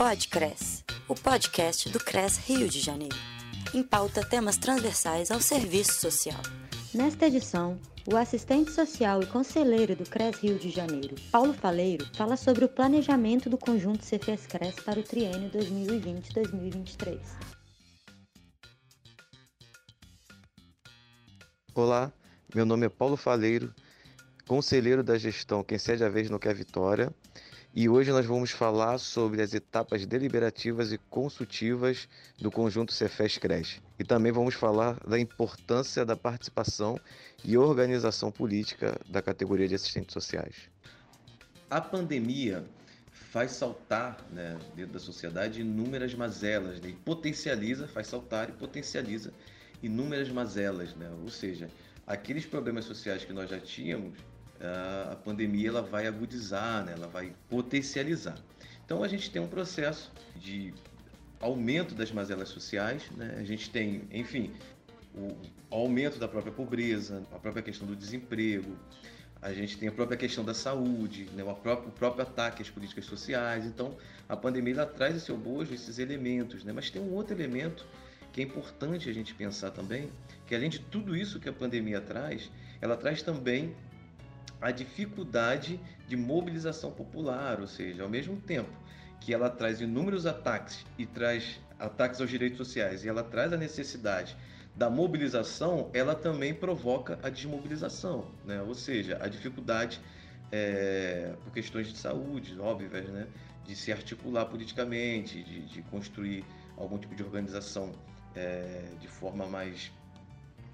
Podcres, o podcast do CRES Rio de Janeiro. Em pauta temas transversais ao serviço social. Nesta edição, o assistente social e conselheiro do CRES Rio de Janeiro, Paulo Faleiro, fala sobre o planejamento do conjunto Cefes-CRES para o triênio 2020-2023. Olá, meu nome é Paulo Faleiro, conselheiro da gestão Quem Cede a Vez Não Quer Vitória, e hoje nós vamos falar sobre as etapas deliberativas e consultivas do conjunto Cefes Cres. E também vamos falar da importância da participação e organização política da categoria de assistentes sociais. A pandemia faz saltar né, dentro da sociedade inúmeras mazelas, né, e potencializa, faz saltar e potencializa inúmeras mazelas, né? ou seja, aqueles problemas sociais que nós já tínhamos a pandemia ela vai agudizar, né? ela vai potencializar. Então a gente tem um processo de aumento das mazelas sociais, né? a gente tem, enfim, o aumento da própria pobreza, a própria questão do desemprego, a gente tem a própria questão da saúde, né? o, próprio, o próprio ataque às políticas sociais. Então a pandemia ela traz em seu bojo esses elementos, né? mas tem um outro elemento que é importante a gente pensar também, que além de tudo isso que a pandemia traz, ela traz também a dificuldade de mobilização popular, ou seja, ao mesmo tempo que ela traz inúmeros ataques e traz ataques aos direitos sociais e ela traz a necessidade da mobilização, ela também provoca a desmobilização, né? ou seja, a dificuldade é, por questões de saúde óbvias, né? de se articular politicamente, de, de construir algum tipo de organização é, de forma mais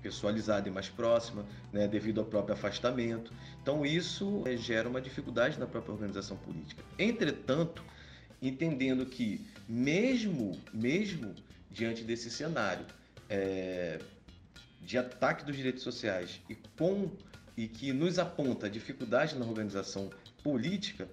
pessoalizada e mais próxima, né, devido ao próprio afastamento. Então isso é, gera uma dificuldade na própria organização política. Entretanto, entendendo que mesmo mesmo diante desse cenário é, de ataque dos direitos sociais e com e que nos aponta dificuldade na organização política,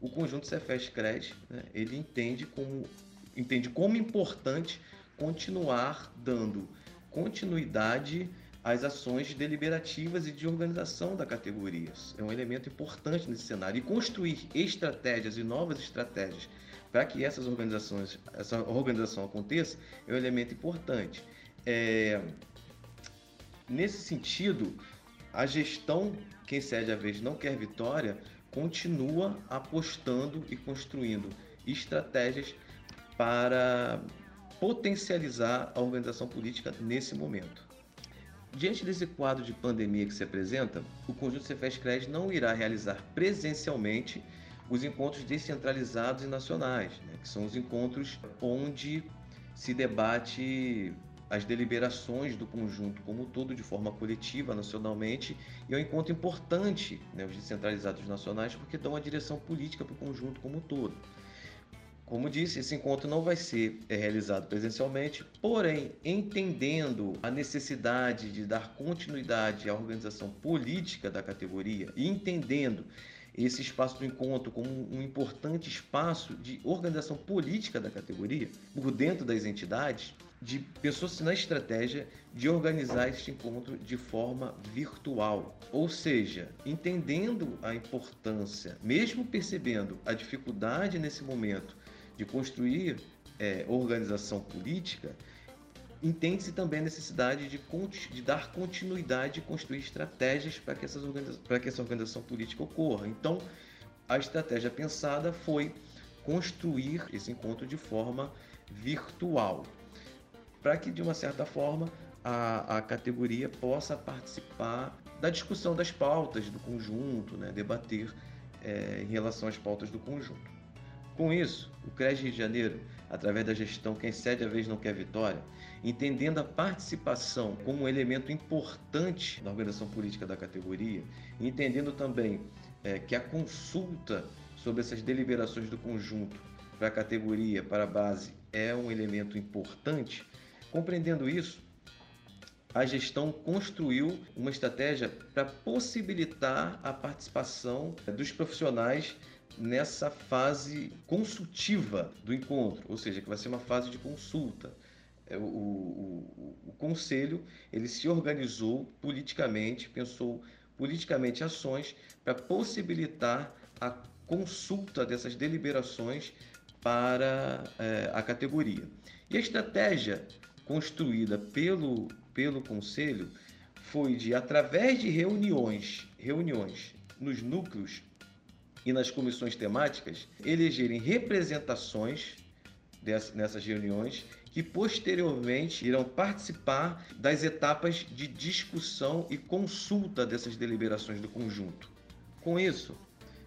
o conjunto Cefes Cres né, ele entende como entende como importante continuar dando continuidade às ações deliberativas e de organização da categoria. É um elemento importante nesse cenário. E construir estratégias e novas estratégias para que essas organizações, essa organização aconteça é um elemento importante. É... Nesse sentido, a gestão, quem cede a vez não quer vitória, continua apostando e construindo estratégias para potencializar a organização política nesse momento. Diante desse quadro de pandemia que se apresenta, o Conjunto Cefes não irá realizar presencialmente os encontros descentralizados e nacionais, né, que são os encontros onde se debate as deliberações do conjunto como um todo de forma coletiva nacionalmente e é um encontro importante, né, os descentralizados nacionais, porque dão a direção política para o conjunto como um todo. Como disse, esse encontro não vai ser é, realizado presencialmente, porém, entendendo a necessidade de dar continuidade à organização política da categoria e entendendo esse espaço do encontro como um importante espaço de organização política da categoria, por dentro das entidades, de pensou-se na estratégia de organizar este encontro de forma virtual. Ou seja, entendendo a importância, mesmo percebendo a dificuldade nesse momento de construir é, organização política, entende-se também a necessidade de, de, dar continuidade e construir estratégias para que, essas para que essa organização política ocorra. Então, a estratégia pensada foi construir esse encontro de forma virtual, para que, de uma certa forma, a, a, categoria possa participar da discussão das pautas do conjunto, né, debater é, em relação às pautas do conjunto. Com isso, o CRES Rio de Janeiro, através da gestão Quem Cede a Vez Não Quer Vitória, entendendo a participação como um elemento importante na organização política da categoria, entendendo também é, que a consulta sobre essas deliberações do conjunto para a categoria, para a base, é um elemento importante, compreendendo isso, a gestão construiu uma estratégia para possibilitar a participação dos profissionais nessa fase consultiva do encontro, ou seja, que vai ser uma fase de consulta. É, o, o, o, conselho ele se organizou politicamente, pensou politicamente ações para possibilitar a consulta dessas deliberações para é, a categoria. E a estratégia construída pelo, pelo Conselho foi de, através de reuniões, reuniões nos núcleos e nas comissões temáticas, elegerem representações nessas reuniões que posteriormente irão participar das etapas de discussão e consulta dessas deliberações do conjunto. Com isso,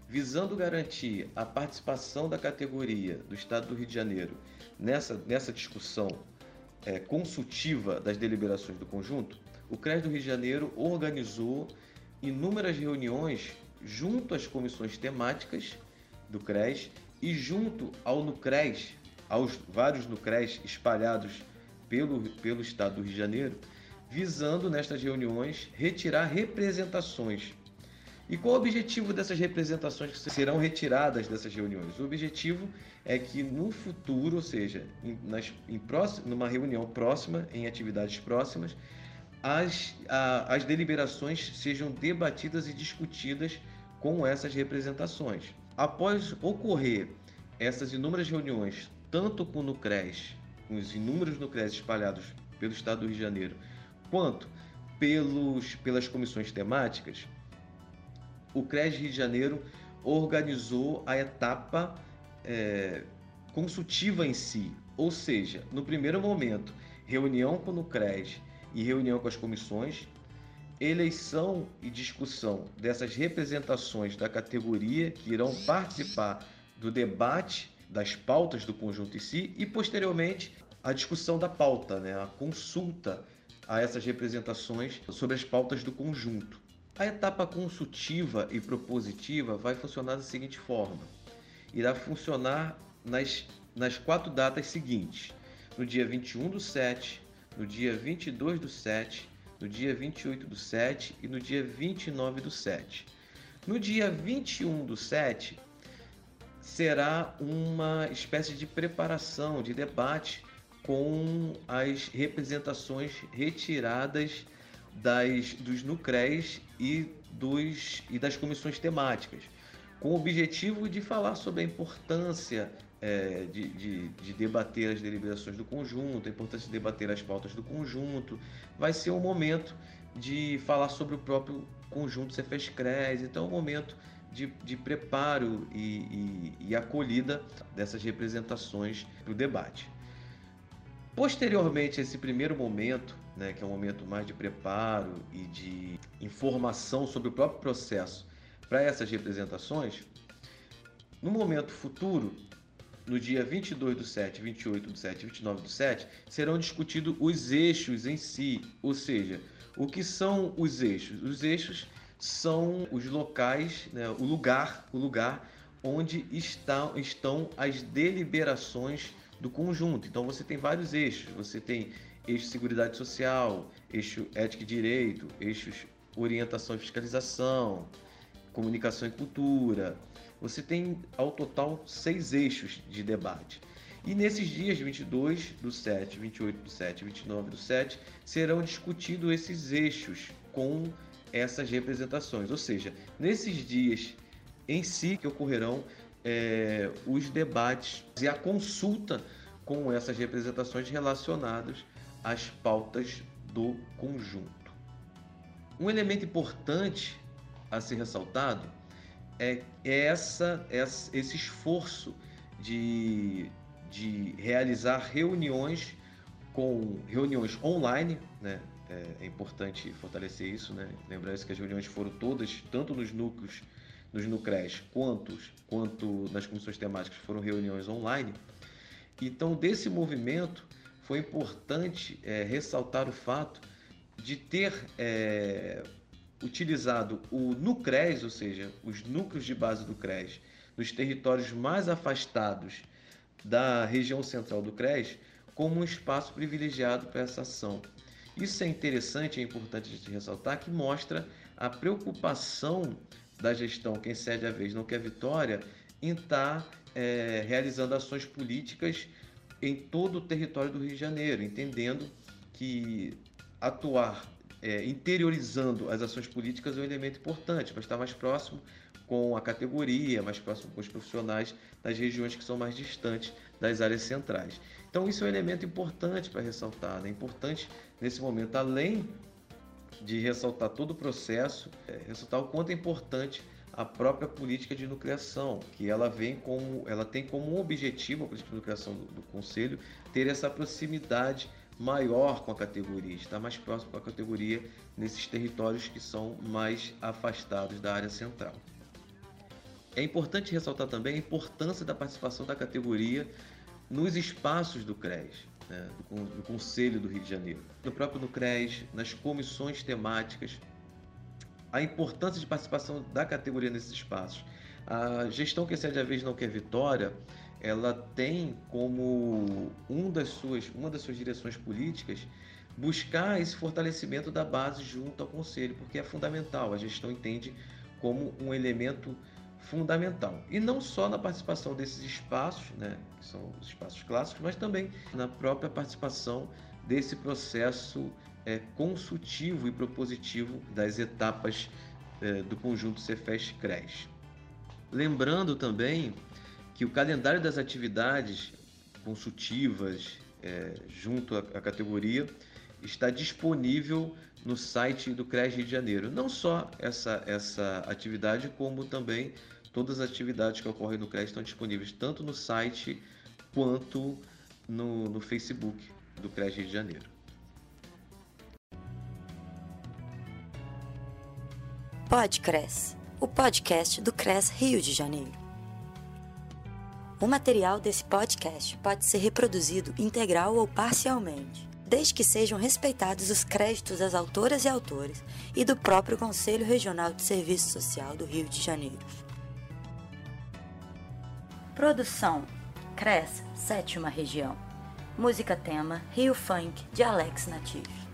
visando garantir a participação da categoria do Estado do Rio de Janeiro nessa, nessa discussão é, consultiva das deliberações do conjunto, o CRES do Rio de Janeiro organizou inúmeras reuniões junto às comissões temáticas do CRES e junto ao NUCRES, aos vários NUCRES espalhados pelo, pelo estado do Rio de Janeiro, visando nestas reuniões retirar representações. E qual o objetivo dessas representações que serão retiradas dessas reuniões? O objetivo é que no futuro, ou seja, em, nas, em numa reunião próxima, em atividades próximas, as, a, as deliberações sejam debatidas e discutidas com essas representações. Após ocorrer essas inúmeras reuniões, tanto com o NUCRES, com os inúmeros NUCRES espalhados pelo Estado do Rio de Janeiro, quanto pelos, pelas comissões temáticas, o CRES Rio de Janeiro organizou a etapa é, consultiva em si, ou seja, no primeiro momento, reunião com o CRES e reunião com as comissões, eleição e discussão dessas representações da categoria que irão participar do debate das pautas do conjunto em si e, posteriormente, a discussão da pauta, né? a consulta a essas representações sobre as pautas do conjunto. A etapa consultiva e propositiva vai funcionar da seguinte forma: irá funcionar nas, nas quatro datas seguintes: no dia 21 do 7, no dia 22 do 7, no dia 28 do 7 e no dia 29 do 7. No dia 21 do 7, será uma espécie de preparação, de debate com as representações retiradas das, dos NUCREs e, dos, e das comissões temáticas, com o objetivo de falar sobre a importância é, de, de, de, debater as deliberações do conjunto, a importância de debater as pautas do conjunto. Vai ser um momento de falar sobre o próprio conjunto Cefes-CRES, então é um momento de, de preparo e, e, e acolhida dessas representações para o debate. Posteriormente a esse primeiro momento, né, que é um momento mais de preparo e de informação sobre o próprio processo para essas representações, no momento futuro, no dia 22 do 7, 28 do 7 e 29 do 7, serão discutidos os eixos em si, ou seja, o que são os eixos? Os eixos são os locais, né, o lugar, o lugar onde está, estão as deliberações do conjunto. Então você tem vários eixos, você tem eixo seguridade social, eixo ética e direito, eixos orientação e fiscalização, comunicação e cultura, você tem ao total seis eixos de debate. E nesses dias 22 do 7, 28 do 7 e 29 do 7 serão discutidos esses eixos com essas representações. Ou seja, nesses dias em si que ocorrerão é, os debates e a consulta com essas representações relacionadas às pautas do conjunto. Um elemento importante a ser ressaltado é, essa, esse esforço de, de realizar reuniões com reuniões online, né? É, é, importante fortalecer isso, né? Lembrar que as reuniões foram todas, tanto nos núcleos, nos NUCRES, quanto, quanto nas comissões temáticas, foram reuniões online. Então, desse movimento, foi importante é, ressaltar o fato de ter é, utilizado o NUCRES, ou seja, os núcleos de base do CRES, nos territórios mais afastados da região central do CRES, como um espaço privilegiado para essa ação. Isso é interessante e é importante gente ressaltar que mostra a preocupação da gestão Quem Cede a Vez Não Quer Vitória em estar tá, é, realizando ações políticas em todo o território do Rio de Janeiro, entendendo que atuar é, interiorizando as ações políticas é um elemento importante para estar mais próximo com a categoria, mais próximo com os profissionais das regiões que são mais distantes das áreas centrais. Então isso é um elemento importante para ressaltar, né? importante nesse momento, além de ressaltar todo o processo, é, ressaltar o quanto é importante a própria política de nucleação, que ela vem como, ela tem como objetivo a política de nucleação do, do Conselho ter essa proximidade maior com a categoria, estar mais próximo com a categoria nesses territórios que são mais afastados da área central. É importante ressaltar também a importância da participação da categoria nos espaços do CRES, né, do, do, Conselho do Rio de Janeiro, no próprio no CRES, nas comissões temáticas, a importância de participação da categoria nesses espaços. A gestão que excede a vez não quer vitória, ela tem como um das suas, uma das suas direções políticas buscar esse fortalecimento da base junto ao conselho, porque é fundamental. A gestão entende como um elemento fundamental. E não só na participação desses espaços, né, que são os espaços clássicos, mas também na própria participação desse processo é, consultivo e propositivo das etapas é, do conjunto Cefes CRES. Lembrando também que o calendário das atividades consultivas é, junto à, à categoria está disponível no site do CRES Rio de Janeiro. Não só essa, essa atividade, como também todas as atividades que ocorrem no CRES estão disponíveis tanto no site quanto no, no Facebook do CRES Rio de Janeiro. Podcres, o podcast do CRES Rio de Janeiro. O material desse podcast pode ser reproduzido integral ou parcialmente, desde que sejam respeitados os créditos das autoras e autores e do próprio Conselho Regional de Serviço Social do Rio de Janeiro. Produção: CRES, sétima região. Música tema: Rio Funk, de Alex Natif.